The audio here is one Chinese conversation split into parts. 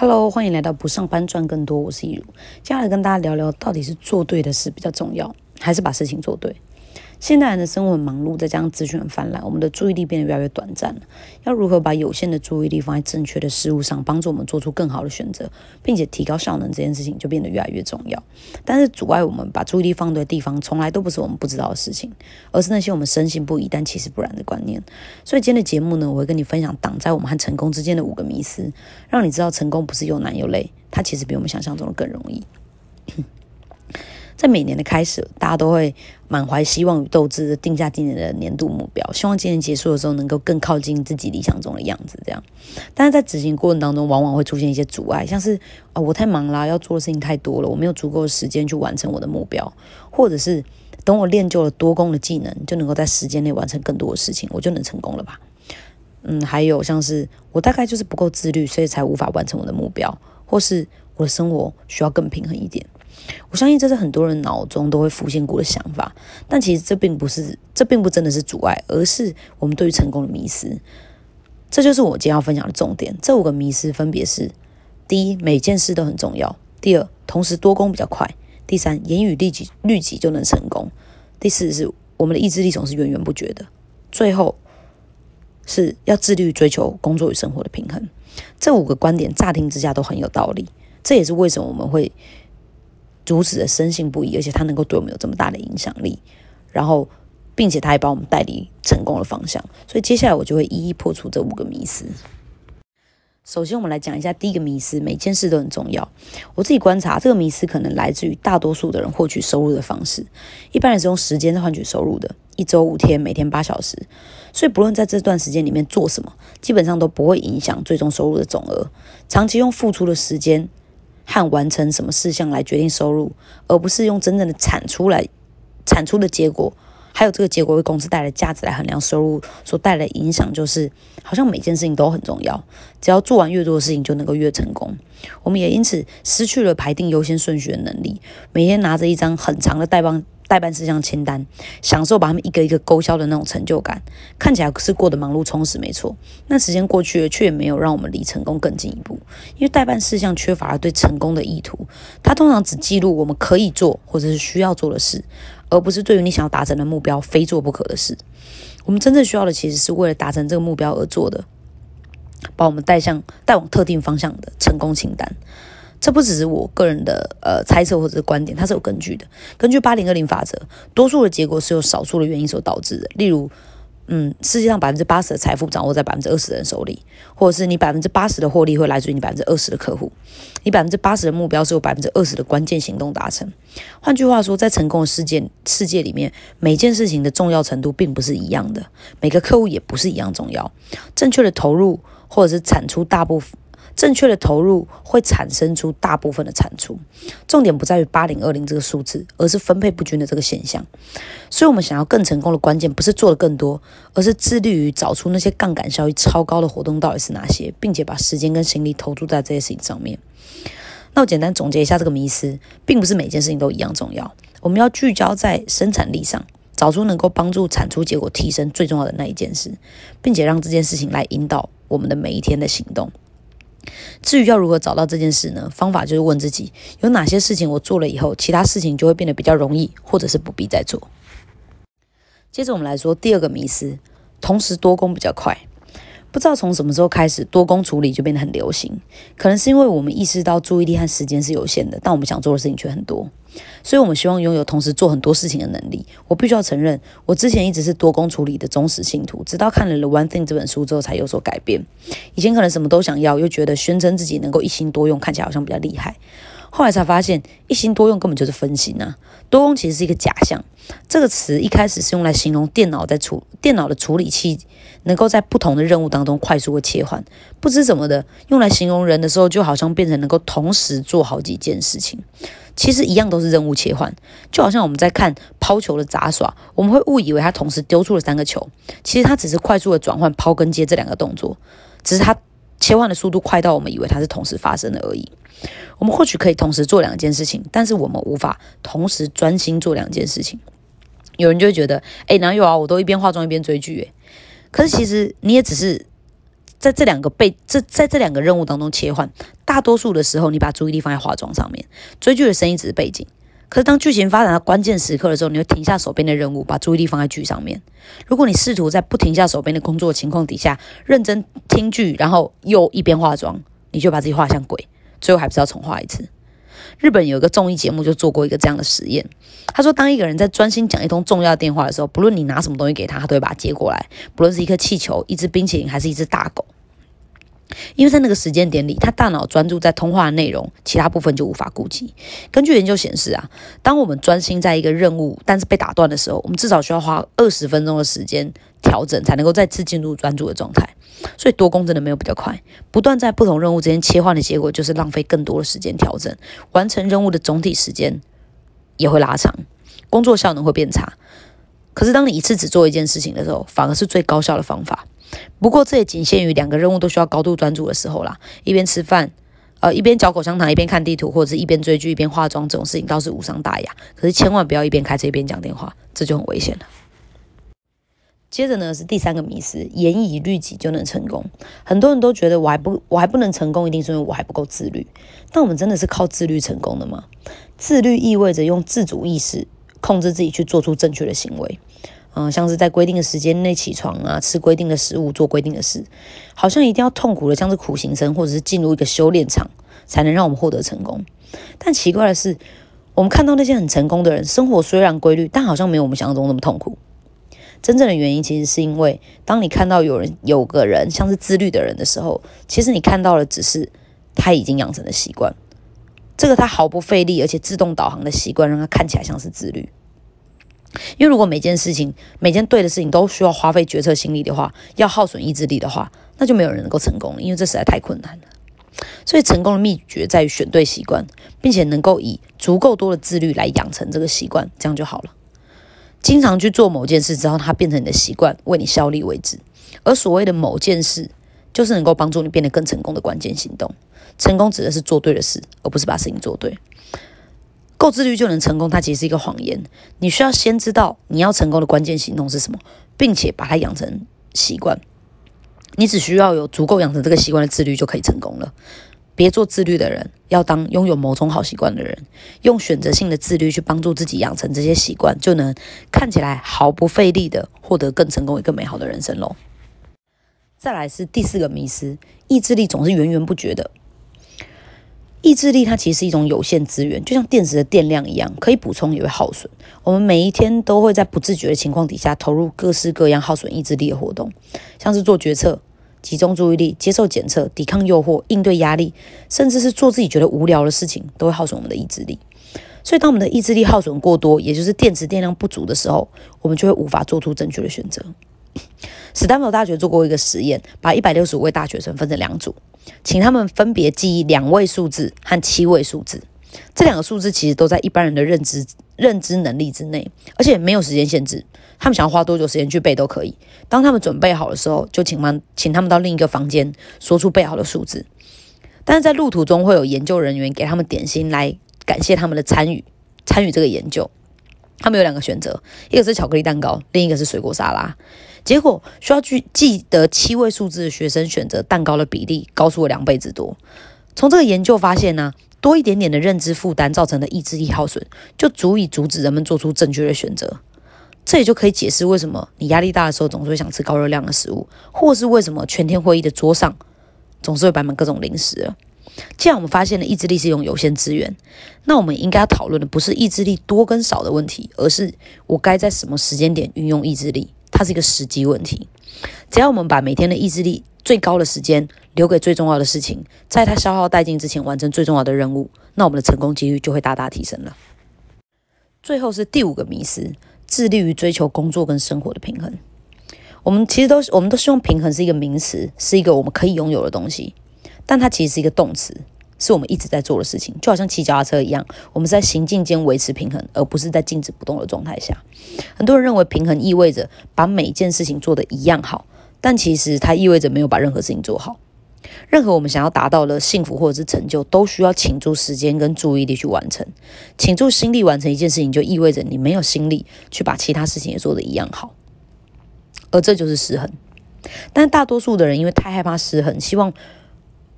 Hello，欢迎来到不上班赚更多，我是易如。接下来跟大家聊聊，到底是做对的事比较重要，还是把事情做对？现代人的生活很忙碌，再加上资讯很泛滥，我们的注意力变得越来越短暂了。要如何把有限的注意力放在正确的事物上，帮助我们做出更好的选择，并且提高效能，这件事情就变得越来越重要。但是阻碍我们把注意力放对的地方，从来都不是我们不知道的事情，而是那些我们深信不疑但其实不然的观念。所以今天的节目呢，我会跟你分享挡在我们和成功之间的五个迷思，让你知道成功不是又难又累，它其实比我们想象中的更容易。在每年的开始，大家都会满怀希望与斗志的定下今年的年度目标，希望今年结束的时候能够更靠近自己理想中的样子。这样，但是在执行过程当中，往往会出现一些阻碍，像是啊，我太忙啦，要做的事情太多了，我没有足够的时间去完成我的目标，或者是等我练就了多功的技能，就能够在时间内完成更多的事情，我就能成功了吧？嗯，还有像是我大概就是不够自律，所以才无法完成我的目标，或是我的生活需要更平衡一点。我相信这是很多人脑中都会浮现过的想法，但其实这并不是，这并不真的是阻碍，而是我们对于成功的迷失。这就是我今天要分享的重点。这五个迷失分别是：第一，每件事都很重要；第二，同时多功比较快；第三，言语立即律己就能成功；第四，是我们的意志力总是源源不绝的；最后，是要自律追求工作与生活的平衡。这五个观点乍听之下都很有道理，这也是为什么我们会。如此的深信不疑，而且他能够对我们有这么大的影响力，然后，并且他还把我们带离成功的方向，所以接下来我就会一一破除这五个迷思。首先，我们来讲一下第一个迷思：每件事都很重要。我自己观察，这个迷思可能来自于大多数的人获取收入的方式。一般人是用时间换取收入的，一周五天，每天八小时，所以不论在这段时间里面做什么，基本上都不会影响最终收入的总额。长期用付出的时间。和完成什么事项来决定收入，而不是用真正的产出来产出的结果，还有这个结果为公司带来价值来衡量收入所带来的影响，就是好像每件事情都很重要，只要做完越多的事情就能够越成功。我们也因此失去了排定优先顺序的能力，每天拿着一张很长的代办。代办事项清单，享受把他们一个一个勾销的那种成就感，看起来是过得忙碌充实，没错。那时间过去了，却也没有让我们离成功更进一步，因为代办事项缺乏了对成功的意图。它通常只记录我们可以做或者是需要做的事，而不是对于你想要达成的目标非做不可的事。我们真正需要的，其实是为了达成这个目标而做的，把我们带向带往特定方向的成功清单。这不只是我个人的呃猜测或者是观点，它是有根据的。根据八零二零法则，多数的结果是由少数的原因所导致的。例如，嗯，世界上百分之八十的财富掌握在百分之二十的人手里，或者是你百分之八十的获利会来自于你百分之二十的客户，你百分之八十的目标是由百分之二十的关键行动达成。换句话说，在成功的世界世界里面，每件事情的重要程度并不是一样的，每个客户也不是一样重要。正确的投入或者是产出大部分。正确的投入会产生出大部分的产出，重点不在于八零二零这个数字，而是分配不均的这个现象。所以，我们想要更成功的关键，不是做的更多，而是致力于找出那些杠杆效益超高的活动到底是哪些，并且把时间跟心力投注在这些事情上面。那我简单总结一下这个迷思，并不是每件事情都一样重要。我们要聚焦在生产力上，找出能够帮助产出结果提升最重要的那一件事，并且让这件事情来引导我们的每一天的行动。至于要如何找到这件事呢？方法就是问自己：有哪些事情我做了以后，其他事情就会变得比较容易，或者是不必再做。接着我们来说第二个迷思：同时多工比较快。不知道从什么时候开始，多工处理就变得很流行。可能是因为我们意识到注意力和时间是有限的，但我们想做的事情却很多。所以，我们希望拥有同时做很多事情的能力。我必须要承认，我之前一直是多工处理的忠实信徒，直到看了《The One Thing》这本书之后，才有所改变。以前可能什么都想要，又觉得宣称自己能够一心多用，看起来好像比较厉害。后来才发现，一心多用根本就是分心啊！多工其实是一个假象。这个词一开始是用来形容电脑在处电脑的处理器能够在不同的任务当中快速的切换。不知怎么的，用来形容人的时候，就好像变成能够同时做好几件事情。其实一样都是任务切换，就好像我们在看抛球的杂耍，我们会误以为他同时丢出了三个球，其实他只是快速的转换抛跟接这两个动作，只是他切换的速度快到我们以为它是同时发生的而已。我们或许可以同时做两件事情，但是我们无法同时专心做两件事情。有人就会觉得，哎，哪有啊？我都一边化妆一边追剧，哎。可是其实你也只是在这两个被这在这两个任务当中切换，大多数的时候你把注意力放在化妆上面，追剧的声音只是背景。可是当剧情发展到关键时刻的时候，你会停下手边的任务，把注意力放在剧上面。如果你试图在不停下手边的工作情况底下认真听剧，然后又一边化妆，你就把自己画像鬼，最后还不是要重画一次。日本有一个综艺节目就做过一个这样的实验，他说，当一个人在专心讲一通重要电话的时候，不论你拿什么东西给他，他都会把它接过来，不论是一颗气球、一只冰淇淋还是一只大狗。因为在那个时间点里，他大脑专注在通话的内容，其他部分就无法顾及。根据研究显示啊，当我们专心在一个任务，但是被打断的时候，我们至少需要花二十分钟的时间调整，才能够再次进入专注的状态。所以多工真的没有比较快，不断在不同任务之间切换的结果，就是浪费更多的时间调整，完成任务的总体时间也会拉长，工作效能会变差。可是当你一次只做一件事情的时候，反而是最高效的方法。不过这也仅限于两个任务都需要高度专注的时候啦。一边吃饭，呃，一边嚼口香糖，一边看地图，或者是一边追剧一边化妆，这种事情倒是无伤大雅。可是千万不要一边开车一边讲电话，这就很危险了。接着呢是第三个迷思：严以律己就能成功。很多人都觉得我还不我还不能成功，一定是因为我还不够自律。但我们真的是靠自律成功的吗？自律意味着用自主意识控制自己去做出正确的行为。嗯，像是在规定的时间内起床啊，吃规定的食物，做规定的事，好像一定要痛苦的，像是苦行僧，或者是进入一个修炼场，才能让我们获得成功。但奇怪的是，我们看到那些很成功的人，生活虽然规律，但好像没有我们想象中那么痛苦。真正的原因其实是因为，当你看到有人有个人像是自律的人的时候，其实你看到的只是他已经养成的习惯，这个他毫不费力而且自动导航的习惯，让他看起来像是自律。因为如果每件事情、每件对的事情都需要花费决策心力的话，要耗损意志力的话，那就没有人能够成功了，因为这实在太困难了。所以，成功的秘诀在于选对习惯，并且能够以足够多的自律来养成这个习惯，这样就好了。经常去做某件事之后，它变成你的习惯，为你效力为止。而所谓的某件事，就是能够帮助你变得更成功的关键行动。成功指的是做对的事，而不是把事情做对。够自律就能成功，它其实是一个谎言。你需要先知道你要成功的关键行动是什么，并且把它养成习惯。你只需要有足够养成这个习惯的自律就可以成功了。别做自律的人，要当拥有某种好习惯的人。用选择性的自律去帮助自己养成这些习惯，就能看起来毫不费力的获得更成功、更美好的人生喽。再来是第四个迷思：意志力总是源源不绝的。意志力它其实是一种有限资源，就像电池的电量一样，可以补充也会耗损。我们每一天都会在不自觉的情况底下投入各式各样耗损意志力的活动，像是做决策、集中注意力、接受检测、抵抗诱惑、应对压力，甚至是做自己觉得无聊的事情，都会耗损我们的意志力。所以，当我们的意志力耗损过多，也就是电池电量不足的时候，我们就会无法做出正确的选择。史丹福大学做过一个实验，把一百六十五位大学生分成两组。请他们分别记忆两位数字和七位数字，这两个数字其实都在一般人的认知认知能力之内，而且没有时间限制。他们想要花多久时间去背都可以。当他们准备好的时候，就请请他们到另一个房间说出背好的数字。但是在路途中会有研究人员给他们点心来感谢他们的参与参与这个研究。他们有两个选择，一个是巧克力蛋糕，另一个是水果沙拉。结果需要去记得七位数字的学生选择蛋糕的比例高出了两倍之多。从这个研究发现呢，多一点点的认知负担造成的意志力耗损，就足以阻止人们做出正确的选择。这也就可以解释为什么你压力大的时候总是会想吃高热量的食物，或是为什么全天会议的桌上总是会摆满各种零食。既然我们发现了意志力是一种有限资源，那我们应该要讨论的不是意志力多跟少的问题，而是我该在什么时间点运用意志力。它是一个时机问题。只要我们把每天的意志力最高的时间留给最重要的事情，在它消耗殆尽之前完成最重要的任务，那我们的成功几率就会大大提升了。最后是第五个迷思：致力于追求工作跟生活的平衡。我们其实都是我们都希望平衡是一个名词，是一个我们可以拥有的东西，但它其实是一个动词。是我们一直在做的事情，就好像骑脚踏车一样，我们在行进间维持平衡，而不是在静止不动的状态下。很多人认为平衡意味着把每一件事情做得一样好，但其实它意味着没有把任何事情做好。任何我们想要达到的幸福或者是成就，都需要倾注时间跟注意力去完成。倾注心力完成一件事情，就意味着你没有心力去把其他事情也做得一样好，而这就是失衡。但大多数的人因为太害怕失衡，希望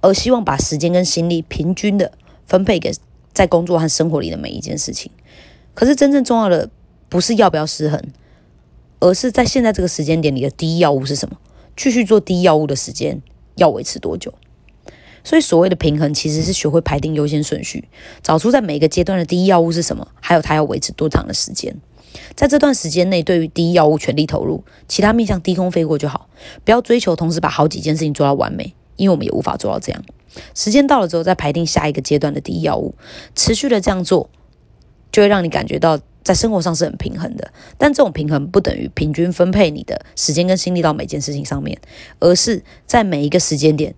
而希望把时间跟心力平均的分配给在工作和生活里的每一件事情。可是真正重要的不是要不要失衡，而是在现在这个时间点，里的第一要务是什么？继续做第一要务的时间要维持多久？所以所谓的平衡，其实是学会排定优先顺序，找出在每个阶段的第一要务是什么，还有它要维持多长的时间。在这段时间内，对于第一要务全力投入，其他面向低空飞过就好，不要追求同时把好几件事情做到完美，因为我们也无法做到这样。时间到了之后，再排定下一个阶段的第一要务，持续的这样做，就会让你感觉到在生活上是很平衡的。但这种平衡不等于平均分配你的时间跟心力到每件事情上面，而是在每一个时间点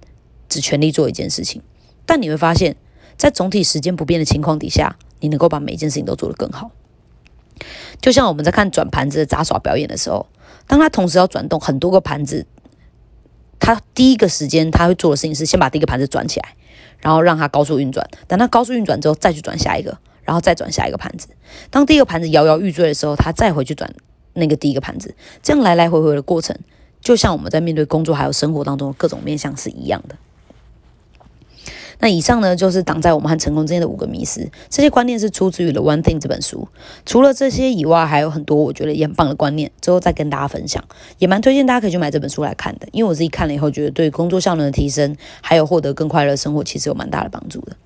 只全力做一件事情。但你会发现，在总体时间不变的情况底下，你能够把每件事情都做得更好。就像我们在看转盘子的杂耍表演的时候，当他同时要转动很多个盘子，他第一个时间他会做的事情是先把第一个盘子转起来，然后让它高速运转。等它高速运转之后，再去转下一个，然后再转下一个盘子。当第一个盘子摇摇欲坠的时候，他再回去转那个第一个盘子。这样来来回回的过程，就像我们在面对工作还有生活当中的各种面向是一样的。那以上呢，就是挡在我们和成功之间的五个迷思。这些观念是出自于《The One Thing》这本书。除了这些以外，还有很多我觉得也很棒的观念，之后再跟大家分享。也蛮推荐大家可以去买这本书来看的，因为我自己看了以后，觉得对工作效能的提升，还有获得更快乐生活，其实有蛮大的帮助的。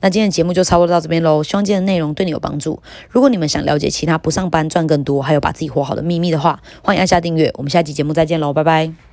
那今天的节目就差不多到这边喽，希望今天的内容对你有帮助。如果你们想了解其他不上班赚更多，还有把自己活好的秘密的话，欢迎按下订阅。我们下期节目再见喽，拜拜。